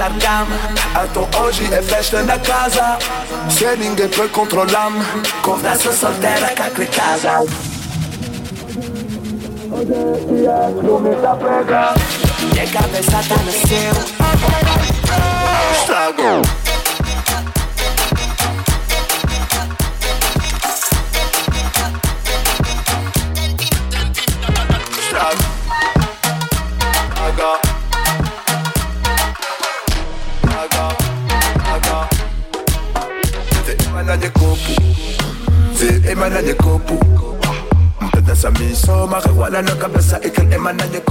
l'argama Attends oggi e festa da casa Siening e poi controllam Conversa soltera cacre casa Llega besata nel cielo Strago la cabeza y que el emana de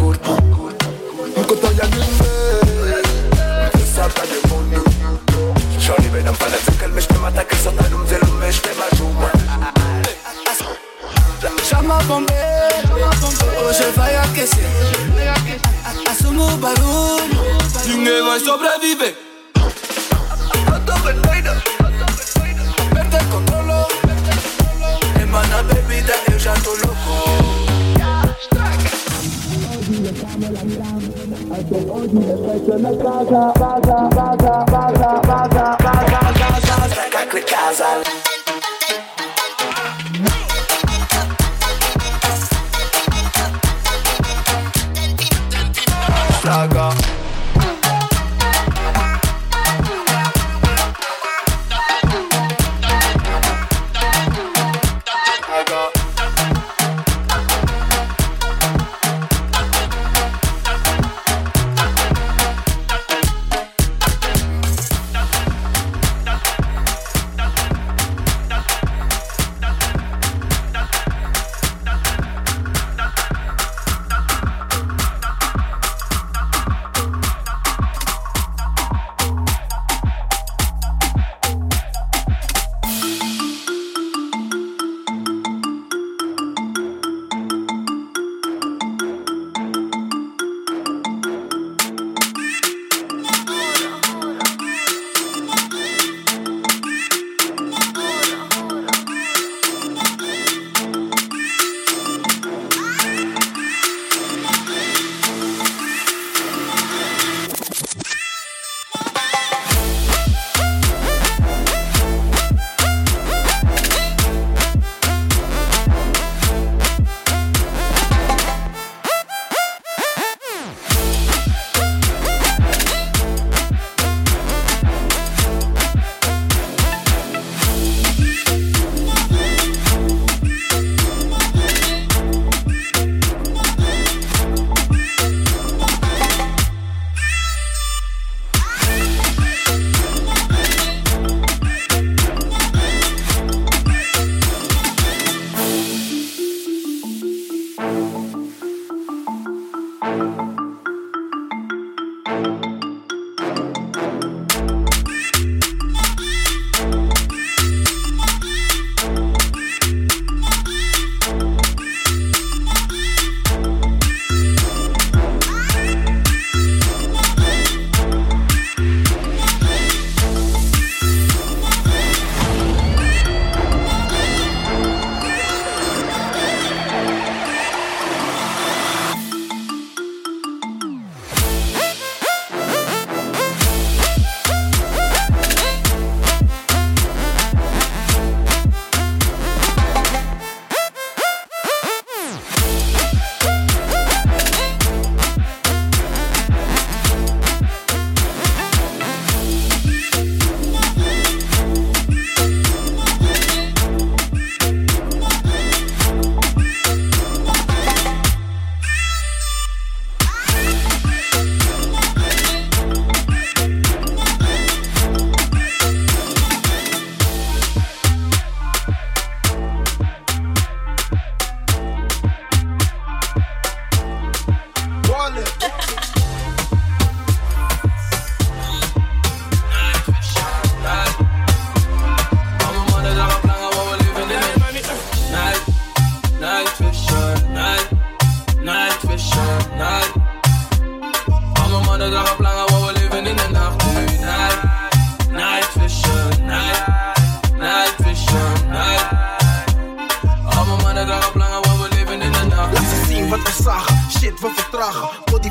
casa.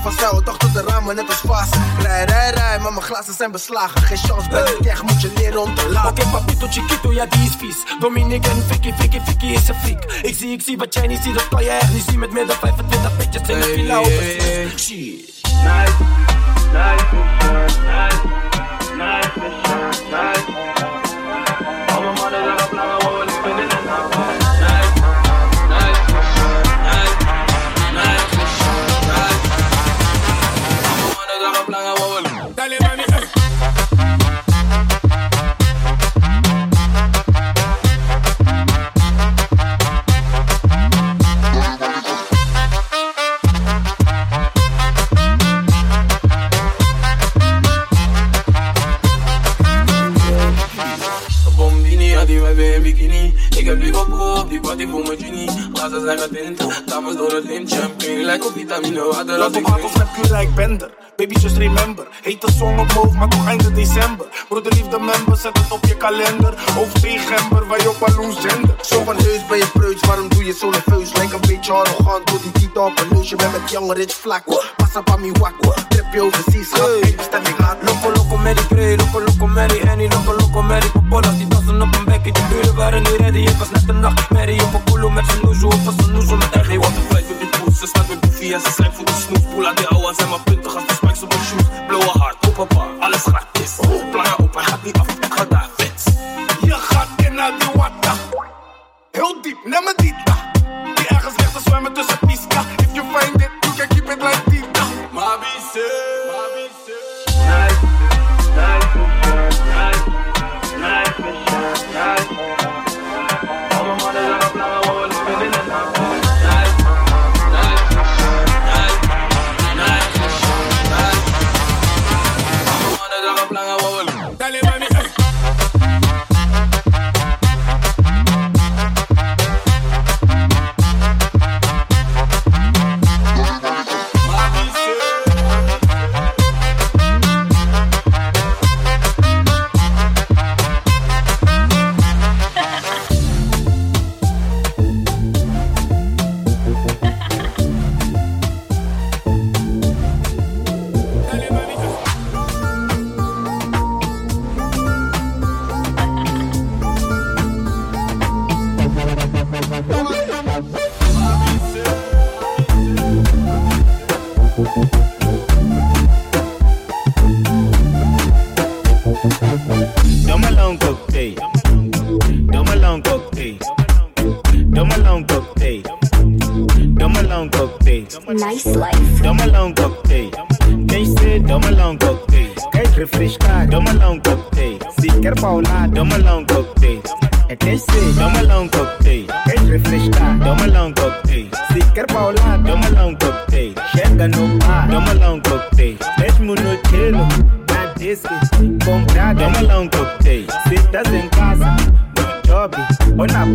van vrouwen toch tot de ramen net als vast. Rij, rij, rij, maar mijn glazen zijn beslagen. Geen chance, ben ik echt, moet je leren om te laten. Oké, okay, papito, chiquito, ja die is vies. Dominic en Vicky, Vicky, Vicky is een freak. Ik zie, ik zie wat jij niet ziet, dat kan jij echt niet zien. Met meer dan 25 pitjes in de villa op een Shit. Nice, nice, night, nice, nice, nice. Vitamine water Laat op hakels met kleur, bender. Baby just remember Heet de song op hoofd, maar toch einde december. Broederliefde member, zet het op je kalender. Over december, waar je op een zender. Zo van heus ben je preuts, waarom doe je zo nerveus? Lijkt een beetje arrogant, door die titel op een neus Je bent met young rich vlak, pas op aan mi wak Trip je overseas, schat, hey, bestemming gaat Loco, loco, Mary Pray, loco, loco, Mary Annie Loco, loco, Popola, die dansen op een كي تبي ظهر النيرادي ينقص نحت النقد ماري يوم كله ما تحنوش وفص النجوم من أخي. وقت فايت بتبوس تسمع بالدوفية سسعب في السنوز بول عندي اوا زي ما بنت خلص تسمعك سوبر شوز. بلو هارت أوبا بار على صراع كيس. بلانا أوبا حبي افتك خدعك. doesn't cost. Dobby, on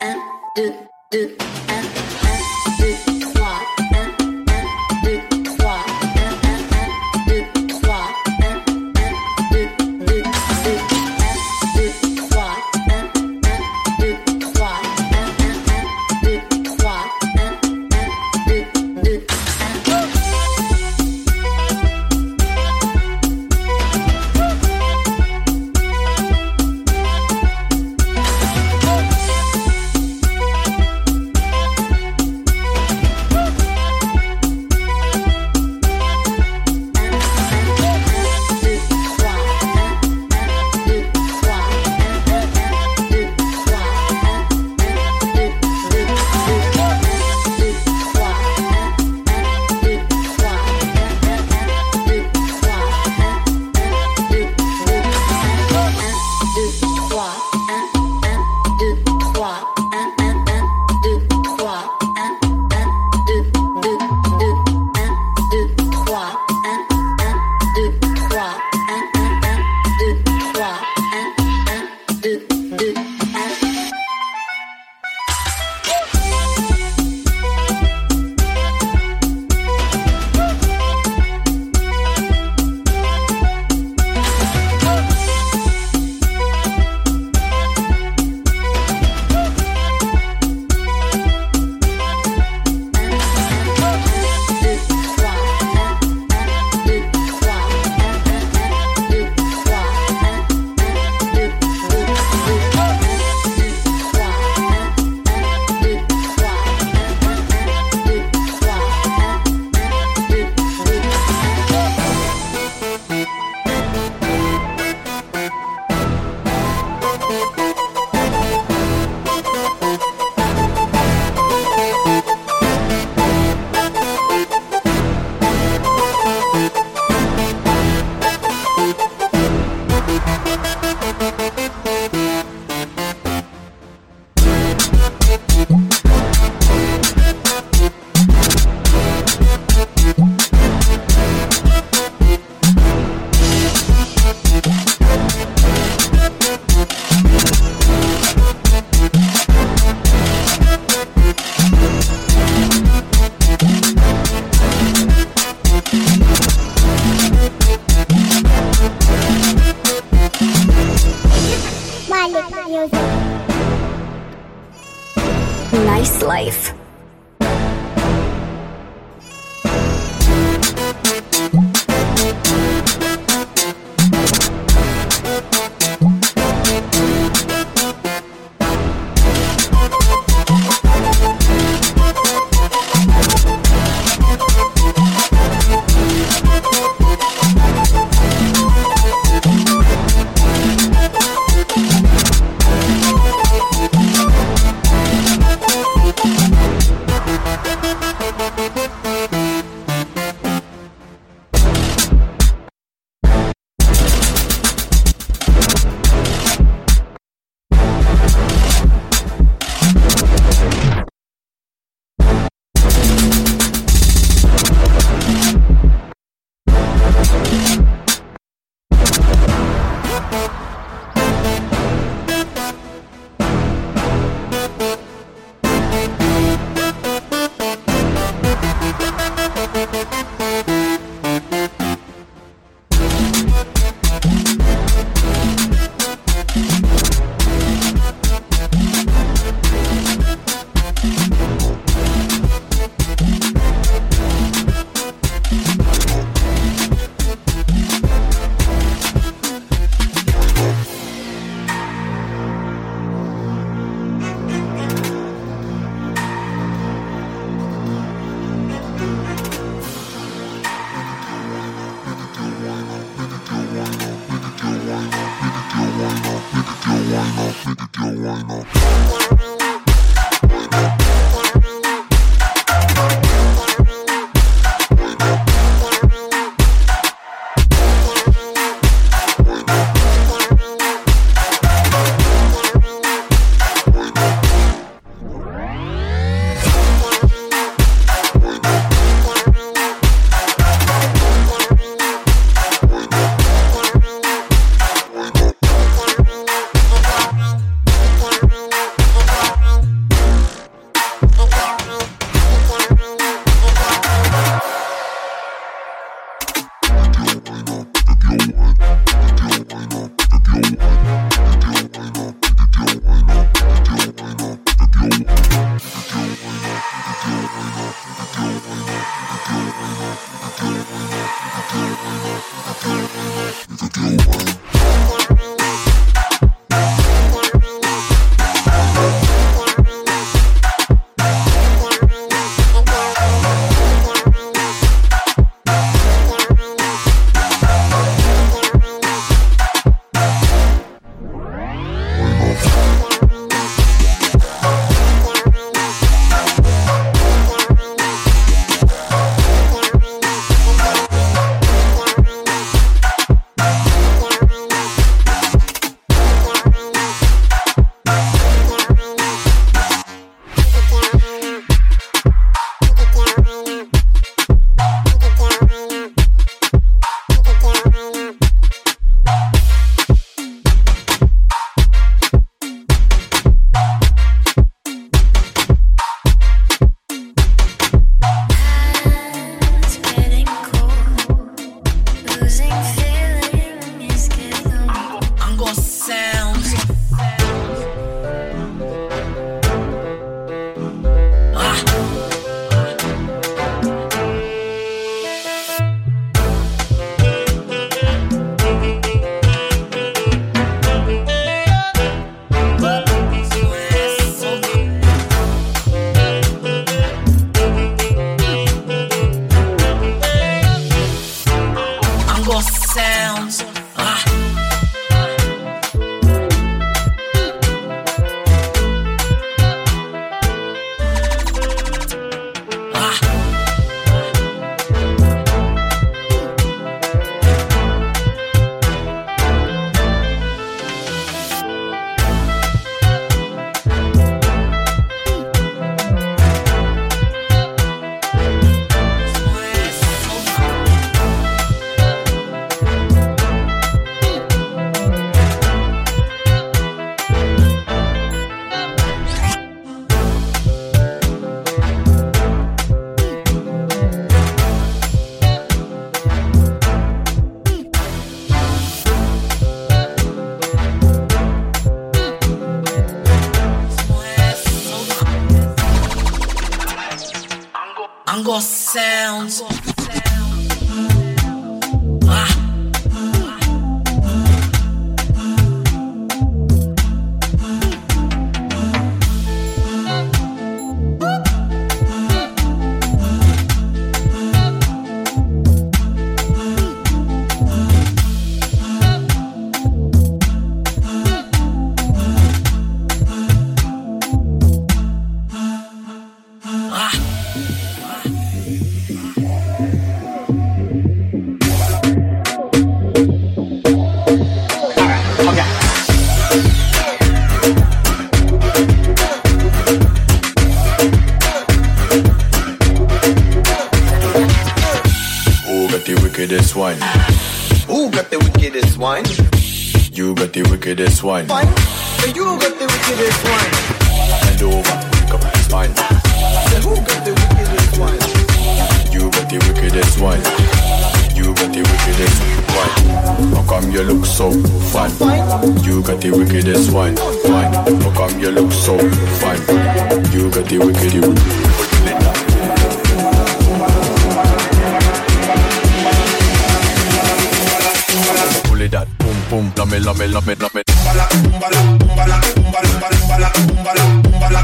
Do do do. Over, got the wickedest wine? You got the wickedest wine. You got the wickedest wine. How come you look so fine? You got the wickedest wine. How come you look so fine? You got the wickedest wine. boom, lame, lame, lame, lame.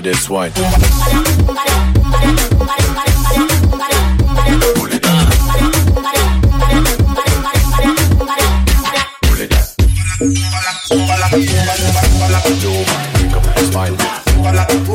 it this one. Yo, pick up.